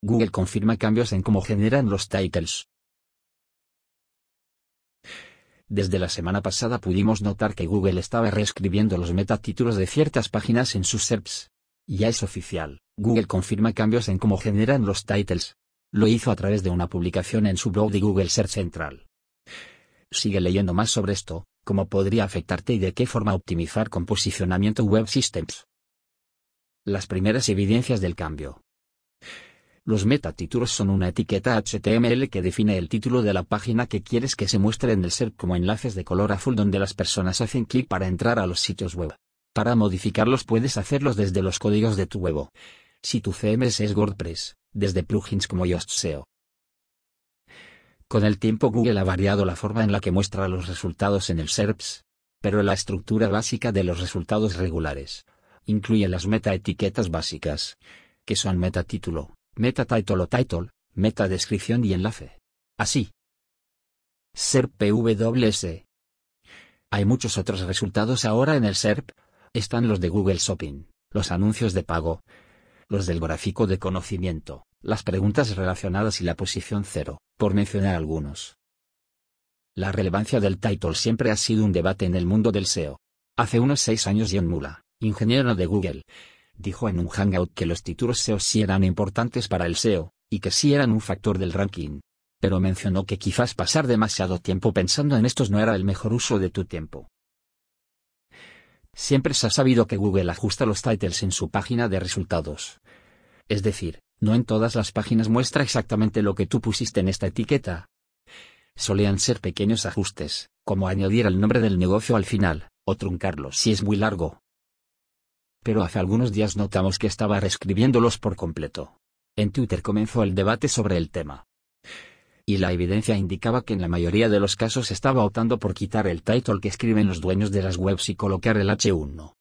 Google confirma cambios en cómo generan los titles. Desde la semana pasada pudimos notar que Google estaba reescribiendo los metatítulos de ciertas páginas en sus SERPs. Ya es oficial, Google confirma cambios en cómo generan los titles. Lo hizo a través de una publicación en su blog de Google Search Central. Sigue leyendo más sobre esto, cómo podría afectarte y de qué forma optimizar con posicionamiento Web Systems. Las primeras evidencias del cambio. Los metatítulos son una etiqueta HTML que define el título de la página que quieres que se muestre en el SERP como enlaces de color azul donde las personas hacen clic para entrar a los sitios web. Para modificarlos puedes hacerlos desde los códigos de tu web. Si tu CMS es WordPress, desde plugins como Yoast SEO. Con el tiempo Google ha variado la forma en la que muestra los resultados en el SERPs, pero la estructura básica de los resultados regulares incluye las metaetiquetas básicas, que son metatítulo, metatitle o title, metadescripción y enlace. Así. SERP PWS. Hay muchos otros resultados ahora en el SERP, están los de Google Shopping, los anuncios de pago, los del gráfico de conocimiento, las preguntas relacionadas y la posición cero, por mencionar algunos. La relevancia del title siempre ha sido un debate en el mundo del SEO. Hace unos seis años John Mula, ingeniero de Google, dijo en un hangout que los títulos SEO sí eran importantes para el SEO, y que sí eran un factor del ranking. Pero mencionó que quizás pasar demasiado tiempo pensando en estos no era el mejor uso de tu tiempo. Siempre se ha sabido que Google ajusta los titles en su página de resultados. Es decir, no en todas las páginas muestra exactamente lo que tú pusiste en esta etiqueta. Solían ser pequeños ajustes, como añadir el nombre del negocio al final, o truncarlo si es muy largo, pero hace algunos días notamos que estaba reescribiéndolos por completo. En Twitter comenzó el debate sobre el tema. Y la evidencia indicaba que en la mayoría de los casos estaba optando por quitar el title que escriben los dueños de las webs y colocar el H1.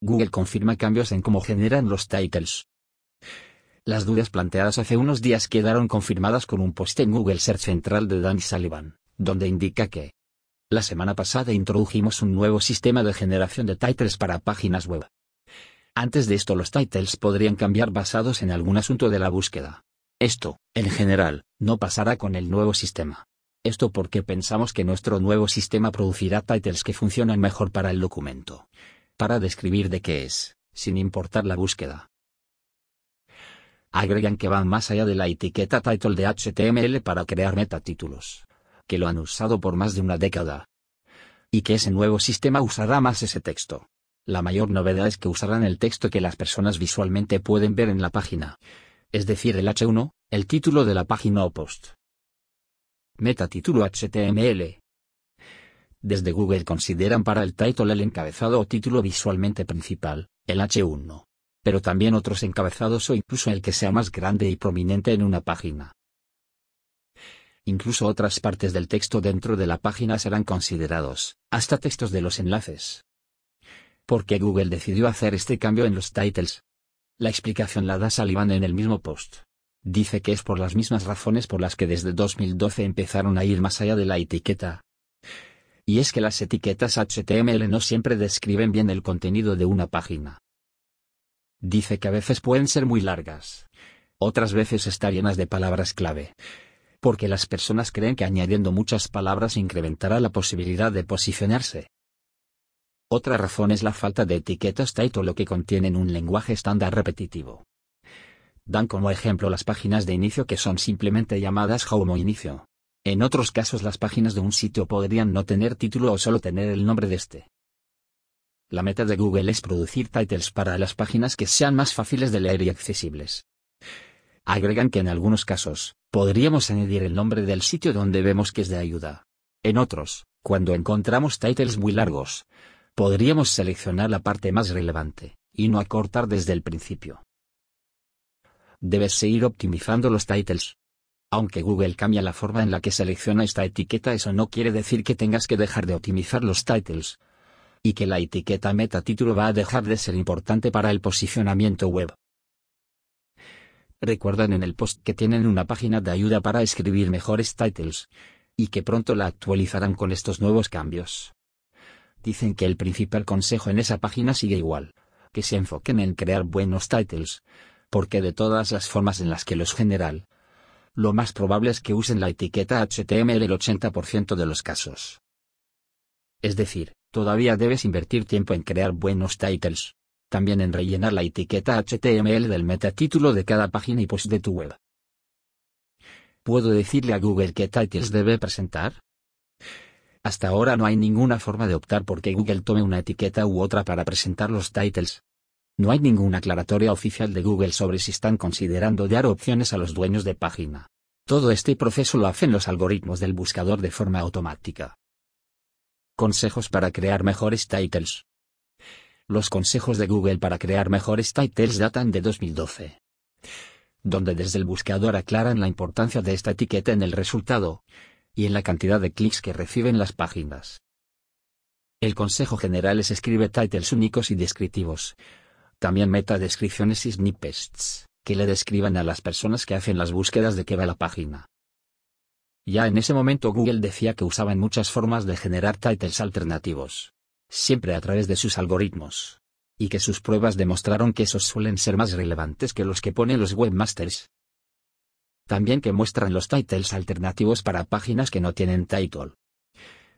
Google confirma cambios en cómo generan los titles. Las dudas planteadas hace unos días quedaron confirmadas con un post en Google Search Central de Dan Sullivan, donde indica que la semana pasada introdujimos un nuevo sistema de generación de titles para páginas web. Antes de esto los titles podrían cambiar basados en algún asunto de la búsqueda. Esto, en general, no pasará con el nuevo sistema. Esto porque pensamos que nuestro nuevo sistema producirá titles que funcionan mejor para el documento. Para describir de qué es, sin importar la búsqueda. Agregan que van más allá de la etiqueta title de HTML para crear metatítulos que lo han usado por más de una década. Y que ese nuevo sistema usará más ese texto. La mayor novedad es que usarán el texto que las personas visualmente pueden ver en la página. Es decir, el H1, el título de la página o post. Metatítulo HTML. Desde Google consideran para el title el encabezado o título visualmente principal, el H1. Pero también otros encabezados o incluso el que sea más grande y prominente en una página. Incluso otras partes del texto dentro de la página serán considerados, hasta textos de los enlaces. ¿Por qué Google decidió hacer este cambio en los titles? La explicación la da Sullivan en el mismo post. Dice que es por las mismas razones por las que desde 2012 empezaron a ir más allá de la etiqueta. Y es que las etiquetas HTML no siempre describen bien el contenido de una página. Dice que a veces pueden ser muy largas. Otras veces estar llenas de palabras clave porque las personas creen que añadiendo muchas palabras incrementará la posibilidad de posicionarse. Otra razón es la falta de etiquetas title que contienen un lenguaje estándar repetitivo. Dan como ejemplo las páginas de inicio que son simplemente llamadas home o inicio. En otros casos las páginas de un sitio podrían no tener título o solo tener el nombre de este. La meta de Google es producir titles para las páginas que sean más fáciles de leer y accesibles. Agregan que en algunos casos, podríamos añadir el nombre del sitio donde vemos que es de ayuda. En otros, cuando encontramos titles muy largos, podríamos seleccionar la parte más relevante, y no acortar desde el principio. Debes seguir optimizando los titles. Aunque Google cambia la forma en la que selecciona esta etiqueta, eso no quiere decir que tengas que dejar de optimizar los titles. Y que la etiqueta meta título va a dejar de ser importante para el posicionamiento web. Recuerdan en el post que tienen una página de ayuda para escribir mejores titles. Y que pronto la actualizarán con estos nuevos cambios. Dicen que el principal consejo en esa página sigue igual. Que se enfoquen en crear buenos titles. porque de todas las formas en las que los general, lo más probable es que usen la etiqueta HTML el 80% de los casos. Es decir, todavía debes invertir tiempo en crear buenos titles. También en rellenar la etiqueta HTML del metatítulo de cada página y post de tu web. ¿Puedo decirle a Google qué titles debe presentar? Hasta ahora no hay ninguna forma de optar por que Google tome una etiqueta u otra para presentar los titles. No hay ninguna aclaratoria oficial de Google sobre si están considerando dar opciones a los dueños de página. Todo este proceso lo hacen los algoritmos del buscador de forma automática. Consejos para crear mejores titles. Los consejos de Google para crear mejores titles datan de 2012. Donde desde el buscador aclaran la importancia de esta etiqueta en el resultado y en la cantidad de clics que reciben las páginas. El consejo general es escribe titles únicos y descriptivos, también meta descripciones y snippets, que le describan a las personas que hacen las búsquedas de qué va la página. Ya en ese momento Google decía que usaban muchas formas de generar titles alternativos, siempre a través de sus algoritmos, y que sus pruebas demostraron que esos suelen ser más relevantes que los que ponen los webmasters. También que muestran los titles alternativos para páginas que no tienen title.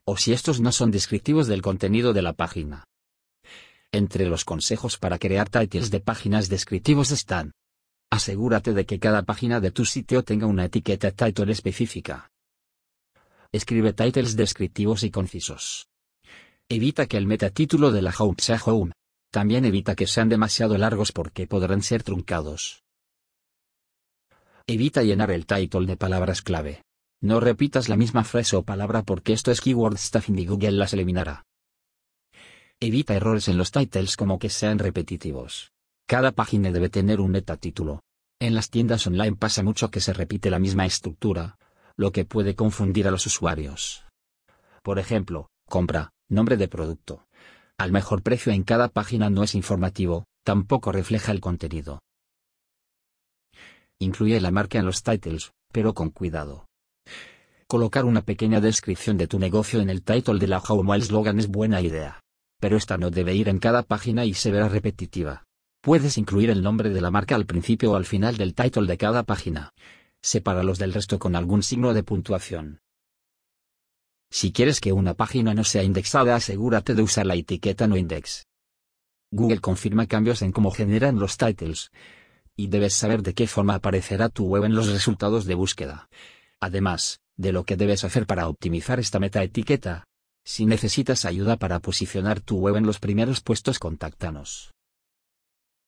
O si estos no son descriptivos del contenido de la página. Entre los consejos para crear titles de páginas descriptivos están. Asegúrate de que cada página de tu sitio tenga una etiqueta title específica. Escribe titles descriptivos y concisos. Evita que el metatítulo de la home sea home. También evita que sean demasiado largos porque podrán ser truncados. Evita llenar el title de palabras clave. No repitas la misma frase o palabra porque esto es keyword stuffing y Google las eliminará. Evita errores en los titles como que sean repetitivos. Cada página debe tener un metatítulo. En las tiendas online pasa mucho que se repite la misma estructura, lo que puede confundir a los usuarios. Por ejemplo, compra, nombre de producto. Al mejor precio en cada página no es informativo, tampoco refleja el contenido. Incluye la marca en los titles, pero con cuidado. Colocar una pequeña descripción de tu negocio en el title de la home o el slogan es buena idea pero esta no debe ir en cada página y se verá repetitiva. Puedes incluir el nombre de la marca al principio o al final del title de cada página. Sepáralos del resto con algún signo de puntuación. Si quieres que una página no sea indexada, asegúrate de usar la etiqueta no index. Google confirma cambios en cómo generan los titles. Y debes saber de qué forma aparecerá tu web en los resultados de búsqueda. Además, de lo que debes hacer para optimizar esta meta etiqueta, si necesitas ayuda para posicionar tu web en los primeros puestos, contáctanos.